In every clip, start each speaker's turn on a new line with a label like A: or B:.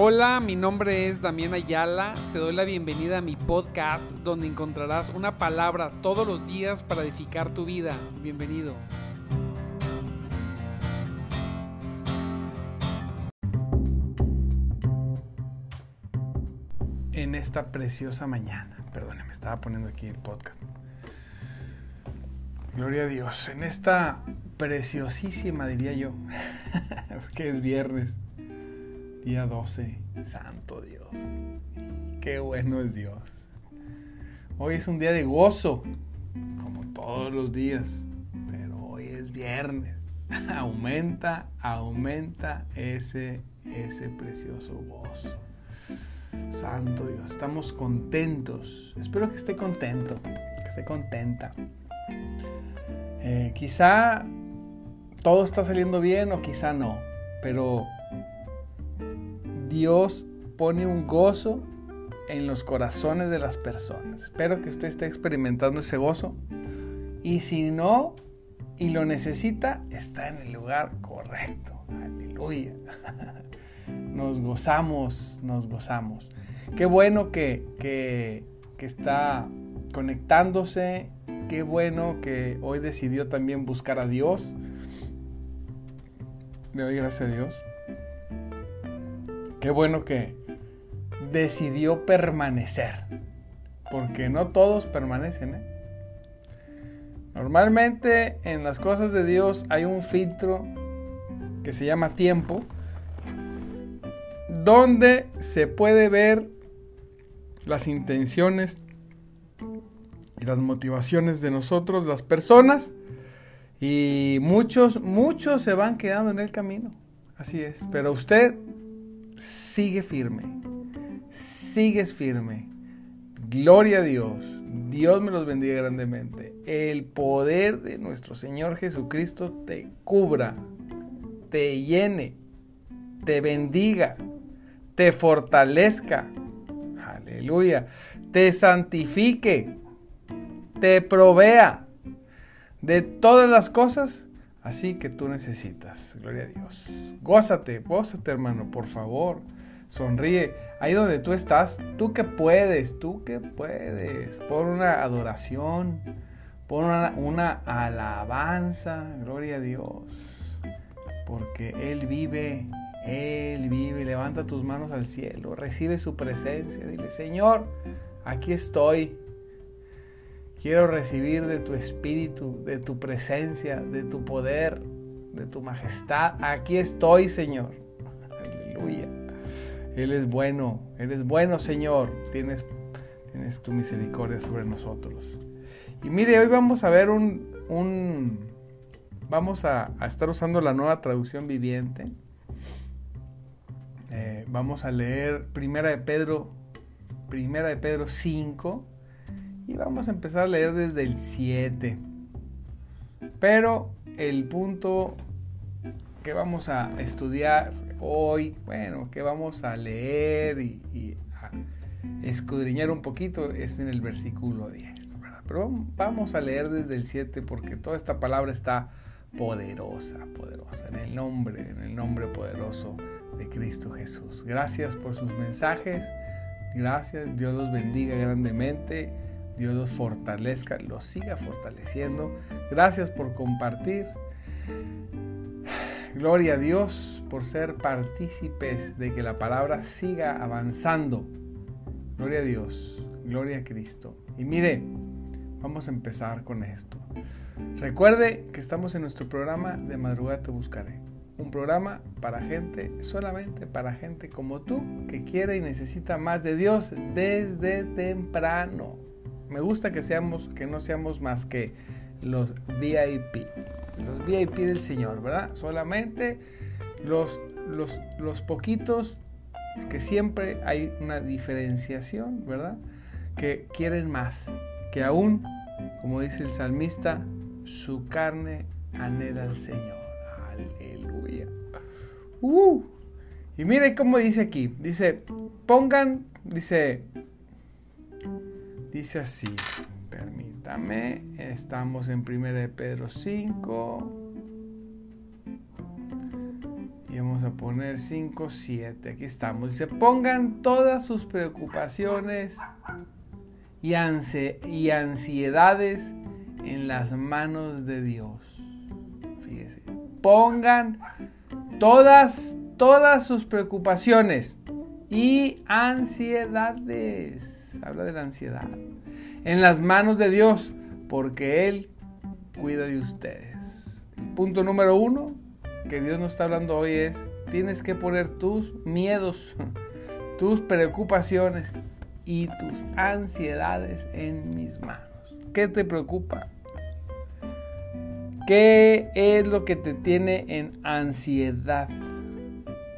A: Hola, mi nombre es Damián Ayala. Te doy la bienvenida a mi podcast donde encontrarás una palabra todos los días para edificar tu vida. Bienvenido. En esta preciosa mañana, perdóneme, estaba poniendo aquí el podcast. Gloria a Dios, en esta preciosísima, diría yo, porque es viernes Día 12. Santo Dios. Qué bueno es Dios. Hoy es un día de gozo, como todos los días, pero hoy es viernes. aumenta, aumenta ese, ese precioso gozo. Santo Dios, estamos contentos. Espero que esté contento, que esté contenta. Eh, quizá todo está saliendo bien o quizá no, pero Dios pone un gozo en los corazones de las personas. Espero que usted esté experimentando ese gozo. Y si no, y lo necesita, está en el lugar correcto. Aleluya. Nos gozamos, nos gozamos. Qué bueno que, que, que está conectándose. Qué bueno que hoy decidió también buscar a Dios. Le doy gracias a Dios. Qué bueno que decidió permanecer. Porque no todos permanecen. ¿eh? Normalmente en las cosas de Dios hay un filtro que se llama tiempo. Donde se puede ver las intenciones y las motivaciones de nosotros, las personas. Y muchos, muchos se van quedando en el camino. Así es. Pero usted sigue firme, sigues firme. Gloria a Dios. Dios me los bendiga grandemente. El poder de nuestro Señor Jesucristo te cubra, te llene, te bendiga, te fortalezca. Aleluya. Te santifique, te provea de todas las cosas así que tú necesitas. Gloria a Dios. Gózate, gózate hermano, por favor. Sonríe. Ahí donde tú estás, tú que puedes, tú que puedes. Por una adoración, por una, una alabanza. Gloria a Dios. Porque Él vive, Él vive. Levanta tus manos al cielo, recibe su presencia. Dile, Señor, aquí estoy. Quiero recibir de tu espíritu, de tu presencia, de tu poder, de tu majestad. Aquí estoy, Señor. Aleluya. Él es bueno, Él es bueno, Señor. Tienes, tienes tu misericordia sobre nosotros. Y mire, hoy vamos a ver un, un vamos a, estar usando la nueva traducción viviente. Eh, vamos a leer Primera de Pedro, Primera de Pedro 5 y vamos a empezar a leer desde el 7. Pero el punto que vamos a estudiar hoy, bueno, que vamos a leer y, a escudriñar un poquito es en el versículo 10. Pero vamos a leer desde el 7 porque toda esta palabra está poderosa, poderosa, en el nombre, en el nombre poderoso de Cristo Jesús. Gracias por sus mensajes. Gracias, Dios los bendiga grandemente. Dios los fortalezca, los siga fortaleciendo. Gracias por compartir. Gloria a Dios por ser partícipes de que la palabra siga avanzando. Gloria a Dios, gloria a Cristo. Y mire, vamos a empezar con esto. Recuerde que estamos en nuestro programa de madrugada te buscaré. Un programa para gente, solamente para gente como tú, que quiere y necesita más de Dios desde temprano me gusta que seamos, que no seamos más que los VIP, los VIP del Señor, ¿verdad? Solamente los, los, los poquitos que siempre hay una diferenciación, ¿verdad? Que quieren más, que aún, como dice el salmista, su carne anhela al Señor. Aleluya. Uh. Y mire cómo dice aquí, dice, pongan, dice, Dice así, permítame, estamos en 1 de Pedro 5 y vamos a poner 5, 7. Aquí estamos. Dice, pongan todas sus preocupaciones y, y ansiedades en las manos de Dios. Fíjese. Pongan todas, todas sus preocupaciones y ansiedades. Habla de la ansiedad. En las manos de Dios, porque Él cuida de ustedes. punto número uno que Dios nos está hablando hoy es, tienes que poner tus miedos, tus preocupaciones y tus ansiedades en mis manos. ¿Qué te preocupa? ¿Qué es lo que te tiene en ansiedad?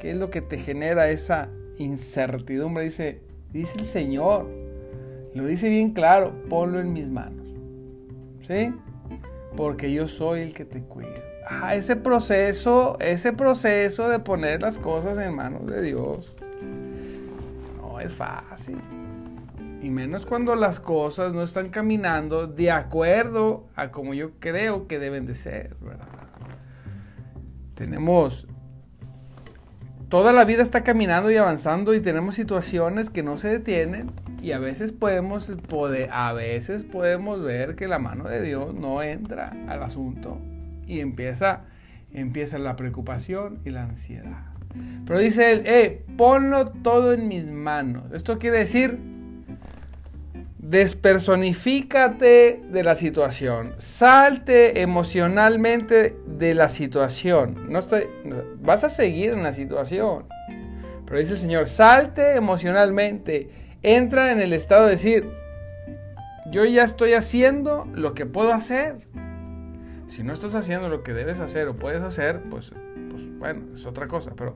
A: ¿Qué es lo que te genera esa incertidumbre? Dice, dice el Señor. Lo dice bien claro, ponlo en mis manos. ¿Sí? Porque yo soy el que te cuida. Ah, ese proceso, ese proceso de poner las cosas en manos de Dios no es fácil. Y menos cuando las cosas no están caminando de acuerdo a como yo creo que deben de ser, ¿verdad? Tenemos toda la vida está caminando y avanzando y tenemos situaciones que no se detienen y a veces podemos a veces podemos ver que la mano de Dios no entra al asunto y empieza empieza la preocupación y la ansiedad. Pero dice él, eh, ponlo todo en mis manos. Esto quiere decir, despersonifícate de la situación, salte emocionalmente de la situación. No estoy, vas a seguir en la situación. Pero dice el Señor, salte emocionalmente, entra en el estado de decir, yo ya estoy haciendo lo que puedo hacer. Si no estás haciendo lo que debes hacer o puedes hacer, pues, pues bueno, es otra cosa. Pero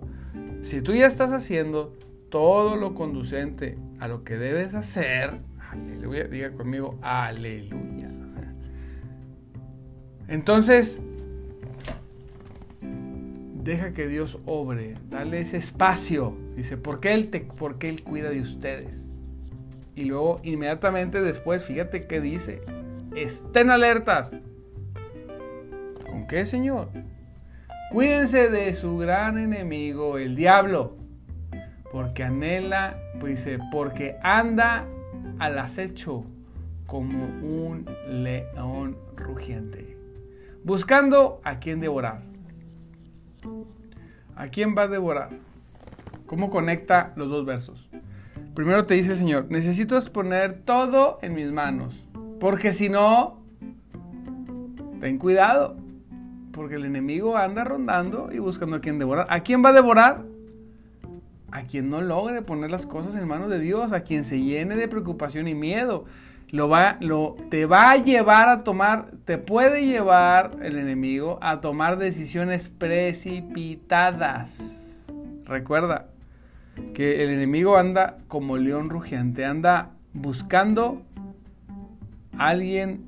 A: si tú ya estás haciendo todo lo conducente a lo que debes hacer, aleluya, diga conmigo, aleluya. Entonces, deja que Dios obre, dale ese espacio. Dice, porque Él, te, porque él cuida de ustedes. Y luego, inmediatamente después, fíjate qué dice, estén alertas qué, Señor? Cuídense de su gran enemigo, el diablo, porque anhela, pues dice, porque anda al acecho como un león rugiente, buscando a quien devorar. ¿A quién va a devorar? ¿Cómo conecta los dos versos? Primero te dice, Señor, necesito exponer todo en mis manos, porque si no, ten cuidado porque el enemigo anda rondando y buscando a quien devorar. ¿A quién va a devorar? A quien no logre poner las cosas en manos de Dios, a quien se llene de preocupación y miedo. Lo va, lo, te va a llevar a tomar, te puede llevar el enemigo a tomar decisiones precipitadas. Recuerda que el enemigo anda como león rugiente, anda buscando a alguien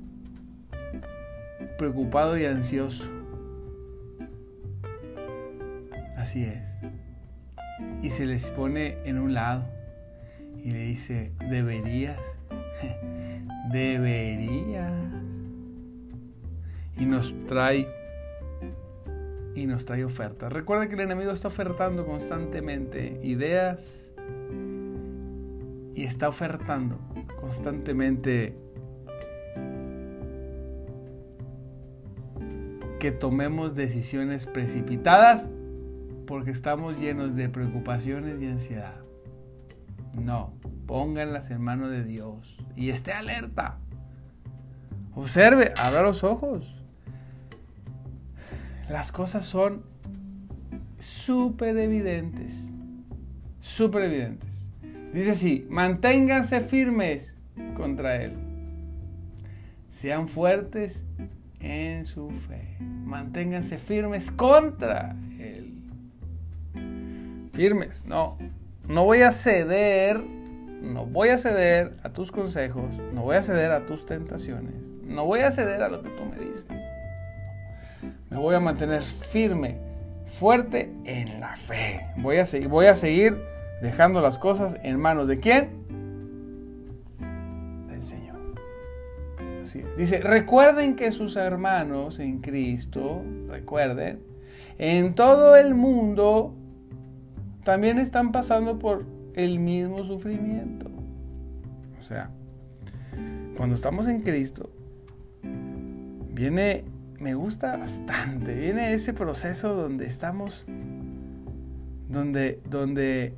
A: preocupado y ansioso. Así es. Y se les pone en un lado y le dice, deberías, deberías. Y nos trae y nos trae ofertas. Recuerda que el enemigo está ofertando constantemente ideas y está ofertando constantemente que tomemos decisiones precipitadas porque estamos llenos de preocupaciones y ansiedad. No, pónganlas en manos de Dios y esté alerta. Observe, abra los ojos. Las cosas son súper evidentes. Súper evidentes. Dice así, manténganse firmes contra Él. Sean fuertes en su fe. Manténganse firmes contra Él firmes. No, no voy a ceder, no voy a ceder a tus consejos, no voy a ceder a tus tentaciones, no voy a ceder a lo que tú me dices. Me voy a mantener firme, fuerte en la fe. Voy a seguir, voy a seguir dejando las cosas en manos de quién? Del Señor. Así Dice, recuerden que sus hermanos en Cristo, recuerden, en todo el mundo también están pasando por el mismo sufrimiento. O sea, cuando estamos en Cristo, viene, me gusta bastante, viene ese proceso donde estamos, donde, donde,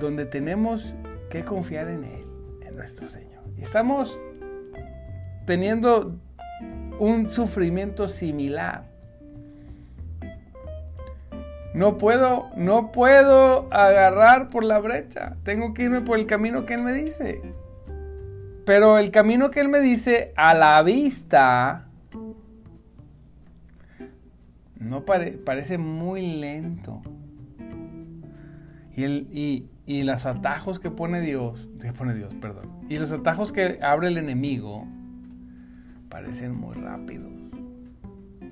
A: donde tenemos que confiar en Él, en nuestro Señor. Estamos teniendo un sufrimiento similar. No puedo, no puedo agarrar por la brecha. Tengo que irme por el camino que Él me dice. Pero el camino que Él me dice a la vista no parece muy lento. Y, el, y, y los atajos que pone Dios, que pone Dios, perdón. Y los atajos que abre el enemigo parecen muy rápidos.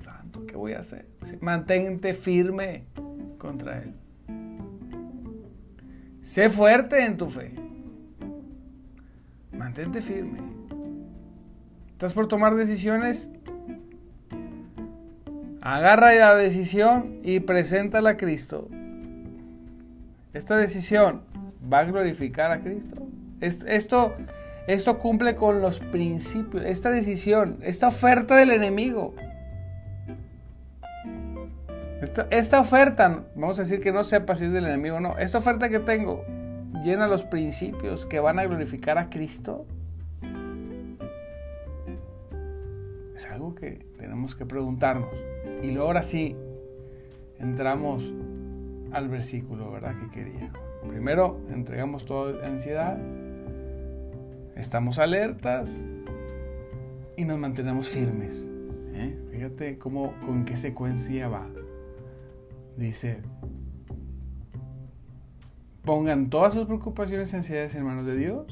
A: Santo, ¿qué voy a hacer? Mantente firme contra él. Sé fuerte en tu fe. Mantente firme. ¿Estás por tomar decisiones? Agarra la decisión y preséntala a Cristo. Esta decisión va a glorificar a Cristo. Esto, esto cumple con los principios. Esta decisión, esta oferta del enemigo esta, oferta, vamos a decir que no sepa si es del enemigo o no, esta oferta que tengo llena los principios que van a glorificar a Cristo. Es algo que tenemos que preguntarnos. Y luego ahora sí, entramos al versículo, ¿verdad? Que quería. Primero, entregamos toda ansiedad, estamos alertas y nos mantenemos firmes. ¿eh? Fíjate cómo, con qué secuencia va dice, pongan todas sus preocupaciones y ansiedades en manos de Dios,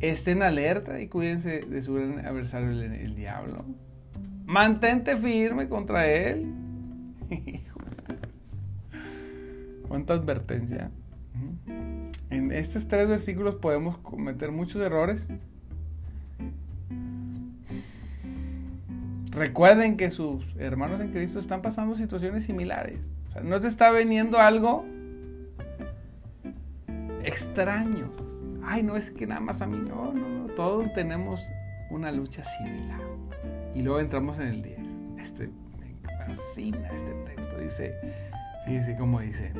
A: estén alerta y cuídense de su gran adversario, el, diablo. Mantente firme contra él. Cuánta advertencia. En estos tres versículos podemos cometer muchos errores. Recuerden que sus hermanos en Cristo están pasando situaciones similares no te está veniendo algo extraño. Ay, no es que nada más a mí, no, no, no, todos tenemos una lucha similar. Y luego entramos en el 10. Este, me fascina este texto. Dice, fíjese cómo dice.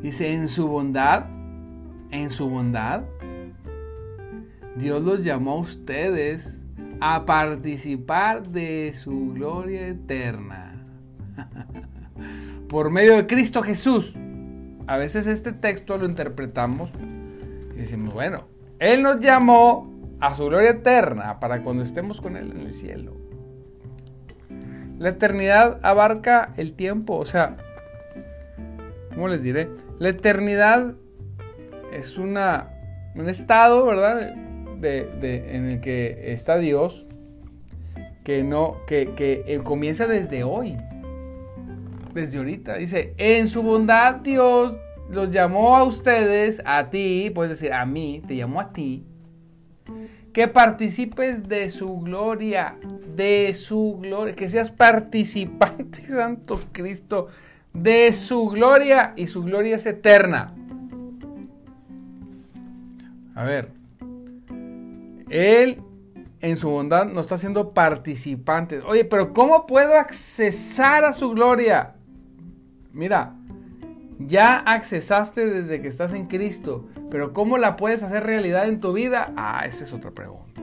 A: Dice, en su bondad, en su bondad, Dios los llamó a ustedes a participar de su gloria eterna. Por medio de Cristo Jesús. A veces este texto lo interpretamos y decimos, bueno, Él nos llamó a su gloria eterna para cuando estemos con Él en el cielo. La eternidad abarca el tiempo, o sea, ¿cómo les diré? La eternidad es una, un estado, ¿verdad? De, en el que está Dios, que no, que, que comienza desde hoy desde ahorita. Dice, en su bondad Dios los llamó a ustedes, a ti, puedes decir a mí, te llamó a ti, que participes de su gloria, de su gloria, que seas participante, Santo Cristo, de su gloria y su gloria es eterna. A ver, Él en su bondad nos está haciendo participantes. Oye, pero ¿cómo puedo accesar a su gloria? Mira, ya accesaste desde que estás en Cristo, pero ¿cómo la puedes hacer realidad en tu vida? Ah, esa es otra pregunta.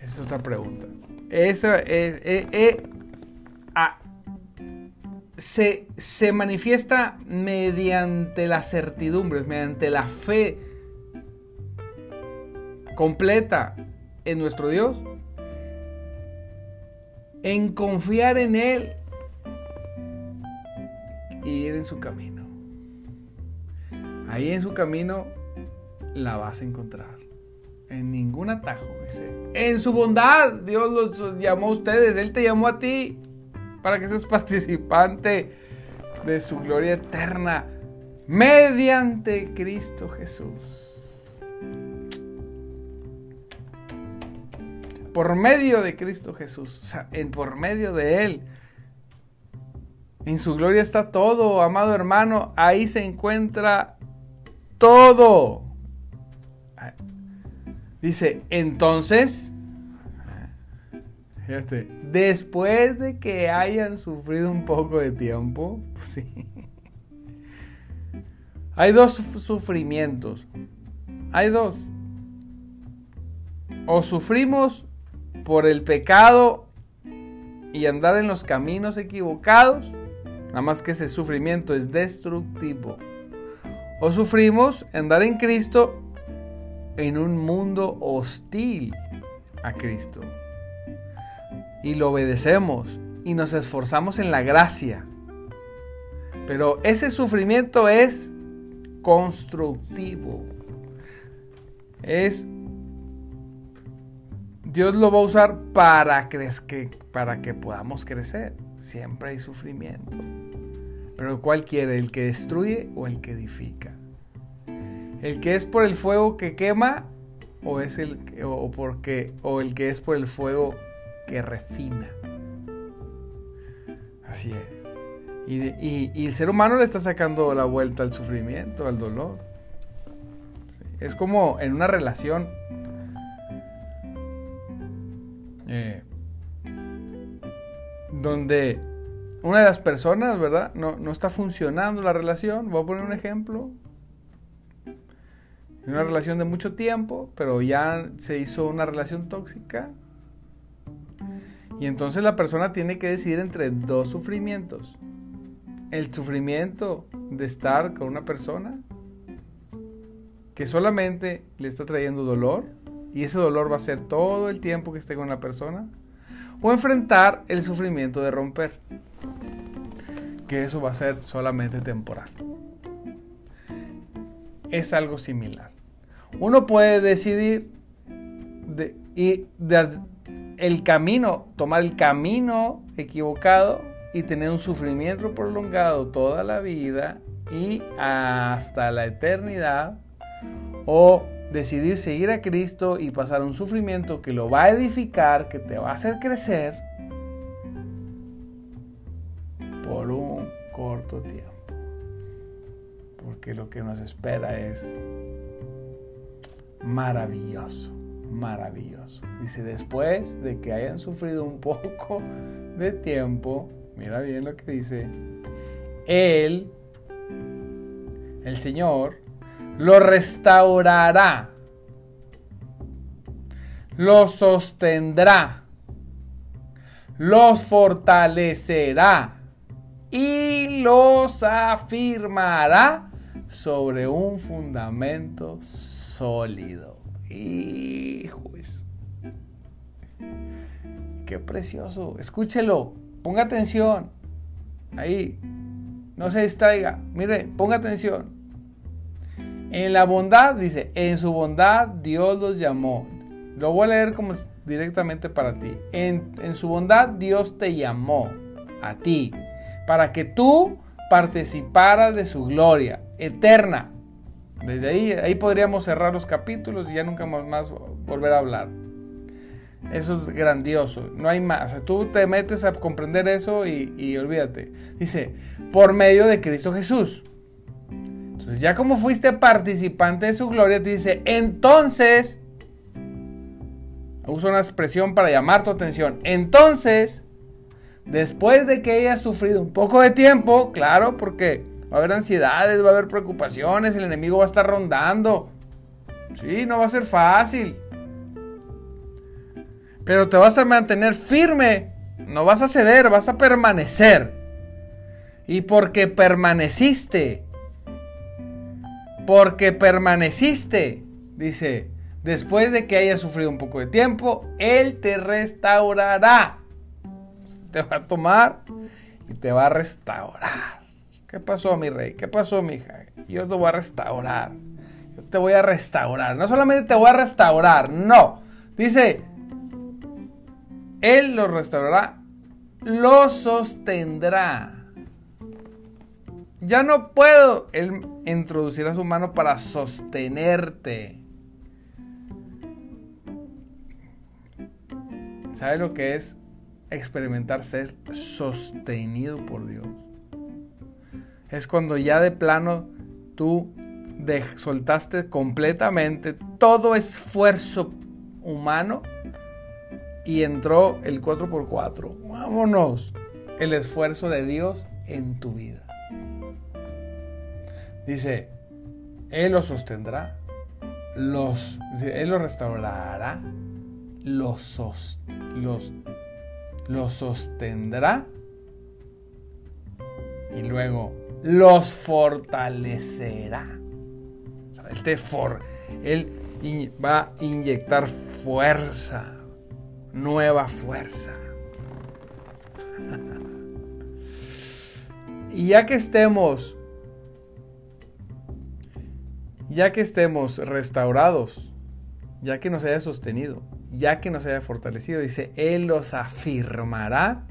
A: Esa es otra pregunta. Eso es, eh, eh, ah, se, se manifiesta mediante las certidumbres, mediante la fe completa en nuestro Dios, en confiar en Él ir en su camino. Ahí en su camino la vas a encontrar. En ningún atajo. En su bondad, Dios los llamó a ustedes. Él te llamó a ti para que seas participante de su gloria eterna mediante Cristo Jesús. Por medio de Cristo Jesús, o sea, en, por medio de Él En su gloria está todo, amado hermano. Ahí se encuentra todo. Dice, entonces, fíjate, después de que hayan sufrido un poco de tiempo, pues sí. Hay dos sufrimientos. Hay dos. O sufrimos por el pecado y andar en los caminos equivocados, nada más que ese sufrimiento es destructivo. O sufrimos andar en Cristo en un mundo hostil a Cristo. Y lo obedecemos y nos esforzamos en la gracia. Pero ese sufrimiento es constructivo. Es Dios lo va a usar para, que, para que podamos crecer. Siempre hay sufrimiento. Pero ¿cuál quiere? ¿El que destruye o el que edifica? ¿El que es por el fuego que quema o es el o porque o el que es por el fuego que refina? Así es. Y, el ser humano le está sacando la vuelta al sufrimiento, al dolor. Es como en una relación. Donde una de las personas, ¿verdad? No, no está funcionando la relación. Voy a poner un ejemplo una relación de mucho tiempo, pero ya se hizo una relación tóxica. Y entonces la persona tiene que decidir entre dos sufrimientos. El sufrimiento de estar con una persona que solamente le está trayendo dolor y ese dolor va a ser todo el tiempo que esté con la persona. O enfrentar el sufrimiento de romper, que eso va a ser solamente temporal. Es algo similar uno puede decidir ir el camino, tomar el camino equivocado y tener un sufrimiento prolongado toda la vida y hasta la eternidad, o decidir seguir a Cristo y pasar un sufrimiento que lo va a edificar, que te va a hacer crecer por un corto tiempo. Porque lo que nos espera es maravilloso, maravilloso. Dice, después de que hayan sufrido un poco de tiempo, mira bien lo que dice, Él, el Señor, lo restaurará, lo sostendrá, los fortalecerá y los afirmará sobre un fundamento sólido. Hijo, qué precioso. Escúchelo, ponga atención. Ahí, no se distraiga. Mire, ponga atención. En la bondad, dice, en su bondad Dios los llamó. Lo voy a leer como directamente para ti. En, en su bondad Dios te llamó a ti para que tú participaras de su gloria eterna desde ahí, ahí podríamos cerrar los capítulos y ya nunca más volver a hablar. Eso es grandioso, no hay más. tú te metes a comprender eso y, y, olvídate. Dice, por medio de Cristo Jesús. Entonces, ya como fuiste participante de su gloria, te dice, entonces, uso una expresión para llamar tu atención. Entonces, después de que hayas sufrido un poco de tiempo, claro, porque Va a haber ansiedades, va a haber preocupaciones, el enemigo va a estar rondando. Sí, no va a ser fácil. Pero te vas a mantener firme, no vas a ceder, vas a permanecer. Y porque permaneciste, porque permaneciste, dice, después de que hayas sufrido un poco de tiempo, Él te restaurará. Te va a tomar y te va a restaurar. ¿Qué pasó, mi rey? ¿Qué pasó, mi hija? Yo te voy a restaurar. Yo te voy a restaurar. No solamente te voy a restaurar, no. Dice, Él lo restaurará, lo sostendrá. Ya no puedo Él introducir a su mano para sostenerte. ¿Sabe lo que es experimentar ser sostenido por Dios? es cuando ya de plano tú soltaste completamente todo esfuerzo humano y entró el 4x4. Vámonos. El esfuerzo de Dios en tu vida. Dice, Él los sostendrá, los, Él los restaurará, los, los, sostendrá y luego los fortalecerá. él, te for, él va a inyectar fuerza, nueva fuerza. y ya que estemos, ya que estemos restaurados, ya que nos haya sostenido, ya que nos haya fortalecido, dice, Él los afirmará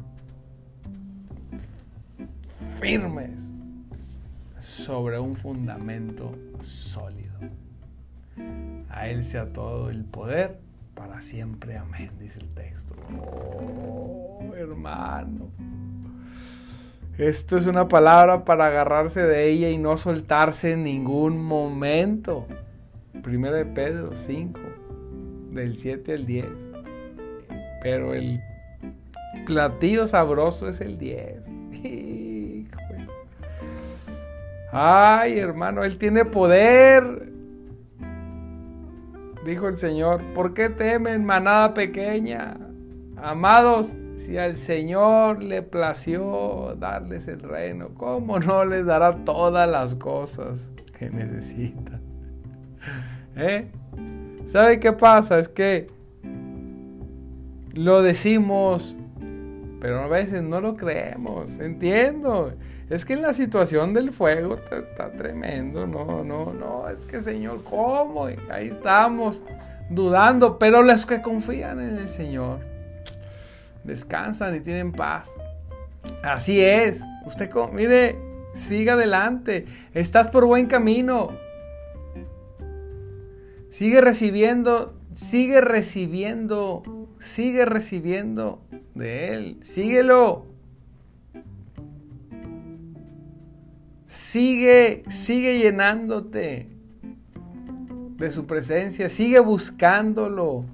A: firmes sobre un fundamento sólido. A Él sea todo el poder para siempre. Amén, dice el texto. Oh, hermano. Esto es una palabra para agarrarse de ella y no soltarse en ningún momento. Primero de Pedro 5, del 7 al 10. Pero el platillo sabroso es el 10. Ay, hermano, Él tiene poder. Dijo el Señor, ¿por qué temen manada pequeña? Amados, si al Señor le plació darles el reino, ¿cómo no les dará todas las cosas que necesitan? ¿Eh? ¿Sabe qué pasa? Es que lo decimos, pero a veces no lo creemos. Entiendo. Es que la situación del fuego está, tremendo. No, no, no. Es que Señor, ¿cómo? ahí estamos dudando. Pero los que confían en el Señor descansan y tienen paz. Así es. Usted, mire, siga adelante. Estás por buen camino. Sigue recibiendo, sigue recibiendo, sigue recibiendo de Él. Síguelo. Sigue, sigue llenándote de su presencia, sigue buscándolo.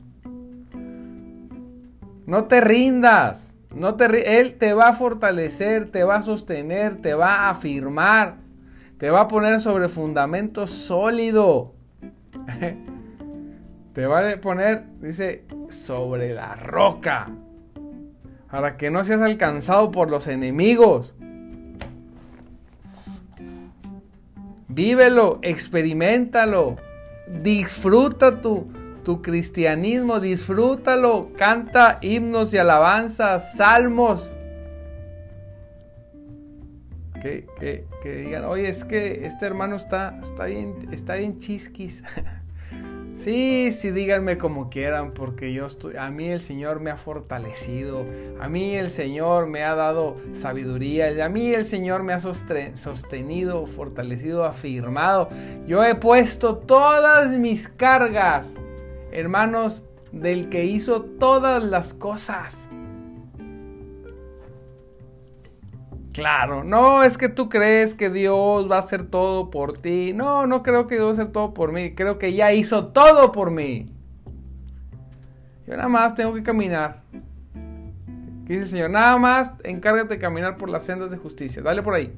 A: No te rindas, no te él te va a fortalecer, te va a sostener, te va a afirmar, te va a poner sobre fundamento sólido. te va a poner, dice, sobre la roca, para que no seas alcanzado por los enemigos. Vívelo, experimentalo, disfruta tu, tu cristianismo, disfrútalo, canta himnos y alabanzas, salmos. Que, que, digan, oye, es que este hermano está, está, bien, está bien chisquis. Sí, sí, díganme como quieran, porque yo estoy, a mí el Señor me ha fortalecido, a mí el Señor me ha dado sabiduría, a mí el Señor me ha sostenido, fortalecido, afirmado. Yo he puesto todas mis cargas, hermanos, del que hizo todas las cosas. Claro, no es que tú crees que Dios va a hacer todo por ti. No, no creo que Dios va a hacer todo por mí. Creo que ya hizo todo por mí. Yo nada más tengo que caminar. ¿Qué dice el Señor? Nada más encárgate de caminar por las sendas de justicia. Dale por ahí.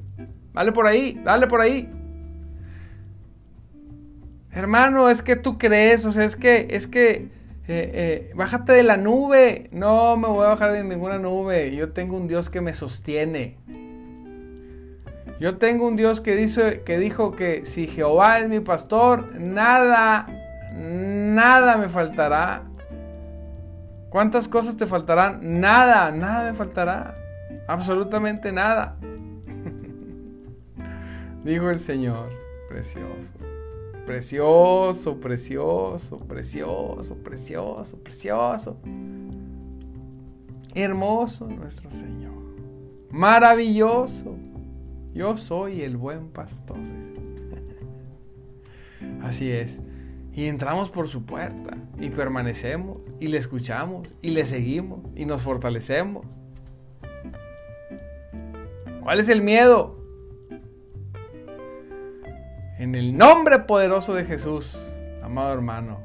A: Dale por ahí. Dale por ahí. Hermano, es que tú crees, o sea, es que, es que, eh, eh, bájate de la nube. No me voy a bajar de ninguna nube. Yo tengo un Dios que me sostiene. Yo tengo un Dios que, dice, que dijo que si Jehová es mi pastor, nada, nada me faltará. ¿Cuántas cosas te faltarán? Nada, nada me faltará. Absolutamente nada. dijo el Señor, precioso. Precioso, precioso, precioso, precioso, precioso. Hermoso nuestro Señor. Maravilloso. Yo soy el buen pastor. Así es. Y entramos por su puerta y permanecemos y le escuchamos y le seguimos y nos fortalecemos. ¿Cuál es el miedo? En el nombre poderoso de Jesús, amado hermano,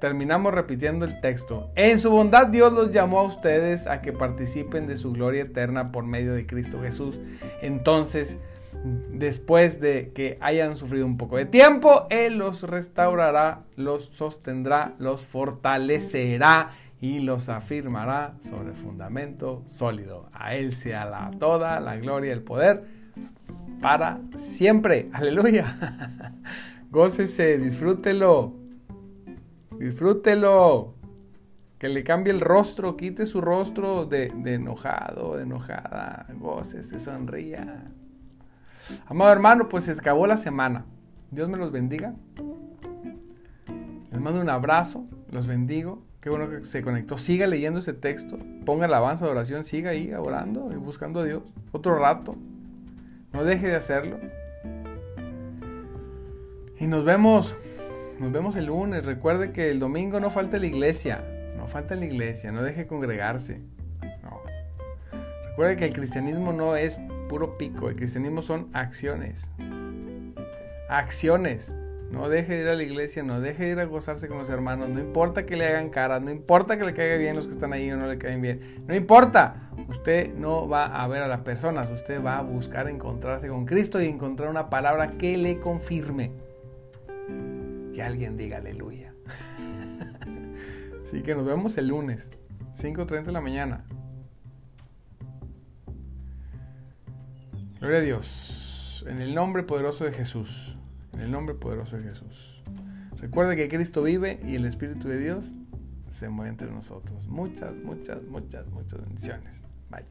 A: terminamos repitiendo el texto. En su bondad Dios los llamó a ustedes a que participen de su gloria eterna por medio de Cristo Jesús. Entonces, después de que hayan sufrido un poco de tiempo, Él los restaurará, los sostendrá, los fortalecerá y los afirmará sobre fundamento sólido. A Él sea la toda la gloria el poder para siempre. Aleluya. Gócese, disfrútelo. Disfrútelo. Que le cambie el rostro, quite su rostro de, enojado, de enojada. Gócese, sonría. Amado hermano, pues se acabó la semana. Dios me los bendiga. Les mando un abrazo, los bendigo. Qué bueno que se conectó. Siga leyendo ese texto. Ponga alabanza de oración. Siga ahí orando y buscando a Dios. Otro rato. No deje de hacerlo. Y nos vemos. Nos vemos el lunes. Recuerde que el domingo no falta la iglesia. No falta la iglesia. No deje de congregarse. No. Recuerde que el cristianismo no es puro pico. El cristianismo son acciones. Acciones. No deje de ir a la iglesia, no deje de ir a gozarse con los hermanos, no importa que le hagan caras, no importa que le caiga bien los que están ahí o no le caigan bien, no importa. Usted no va a ver a las personas, usted va a buscar encontrarse con Cristo y encontrar una palabra que le confirme. Que alguien diga aleluya. Así que nos vemos el lunes, 5.30 de la mañana. Gloria a Dios. En el nombre poderoso de Jesús. En el nombre poderoso de Jesús. Recuerde que Cristo vive y el Espíritu de Dios se mueve entre nosotros. Muchas, muchas, muchas, muchas bendiciones. Bye.